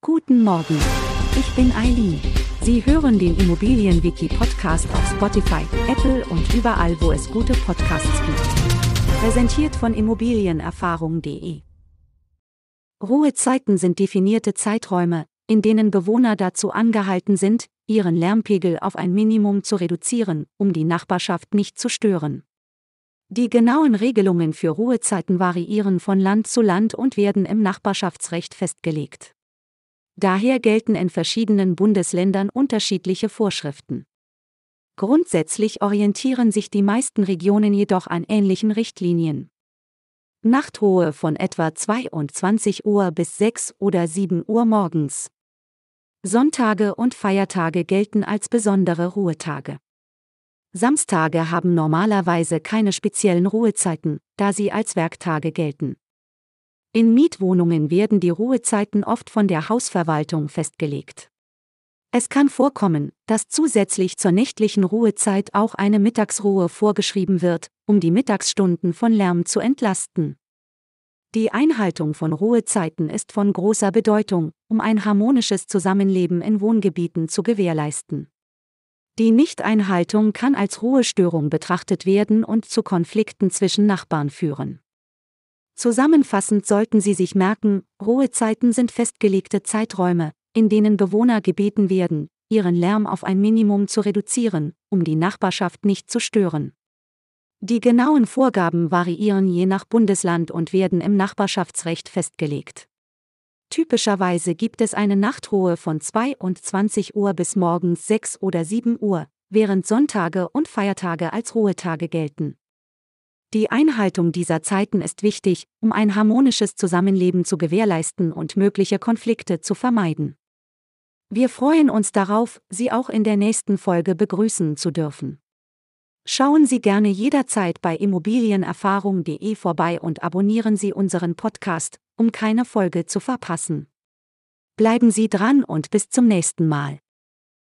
Guten Morgen. Ich bin Eileen. Sie hören den Immobilienwiki-Podcast auf Spotify, Apple und überall, wo es gute Podcasts gibt. Präsentiert von Immobilienerfahrung.de. Ruhezeiten sind definierte Zeiträume, in denen Bewohner dazu angehalten sind, ihren Lärmpegel auf ein Minimum zu reduzieren, um die Nachbarschaft nicht zu stören. Die genauen Regelungen für Ruhezeiten variieren von Land zu Land und werden im Nachbarschaftsrecht festgelegt. Daher gelten in verschiedenen Bundesländern unterschiedliche Vorschriften. Grundsätzlich orientieren sich die meisten Regionen jedoch an ähnlichen Richtlinien. Nachtruhe von etwa 22 Uhr bis 6 oder 7 Uhr morgens. Sonntage und Feiertage gelten als besondere Ruhetage. Samstage haben normalerweise keine speziellen Ruhezeiten, da sie als Werktage gelten. In Mietwohnungen werden die Ruhezeiten oft von der Hausverwaltung festgelegt. Es kann vorkommen, dass zusätzlich zur nächtlichen Ruhezeit auch eine Mittagsruhe vorgeschrieben wird, um die Mittagsstunden von Lärm zu entlasten. Die Einhaltung von Ruhezeiten ist von großer Bedeutung, um ein harmonisches Zusammenleben in Wohngebieten zu gewährleisten. Die Nichteinhaltung kann als Ruhestörung betrachtet werden und zu Konflikten zwischen Nachbarn führen. Zusammenfassend sollten Sie sich merken, Ruhezeiten sind festgelegte Zeiträume, in denen Bewohner gebeten werden, ihren Lärm auf ein Minimum zu reduzieren, um die Nachbarschaft nicht zu stören. Die genauen Vorgaben variieren je nach Bundesland und werden im Nachbarschaftsrecht festgelegt. Typischerweise gibt es eine Nachtruhe von 22 Uhr bis morgens 6 oder 7 Uhr, während Sonntage und Feiertage als Ruhetage gelten. Die Einhaltung dieser Zeiten ist wichtig, um ein harmonisches Zusammenleben zu gewährleisten und mögliche Konflikte zu vermeiden. Wir freuen uns darauf, Sie auch in der nächsten Folge begrüßen zu dürfen. Schauen Sie gerne jederzeit bei immobilienerfahrung.de vorbei und abonnieren Sie unseren Podcast, um keine Folge zu verpassen. Bleiben Sie dran und bis zum nächsten Mal.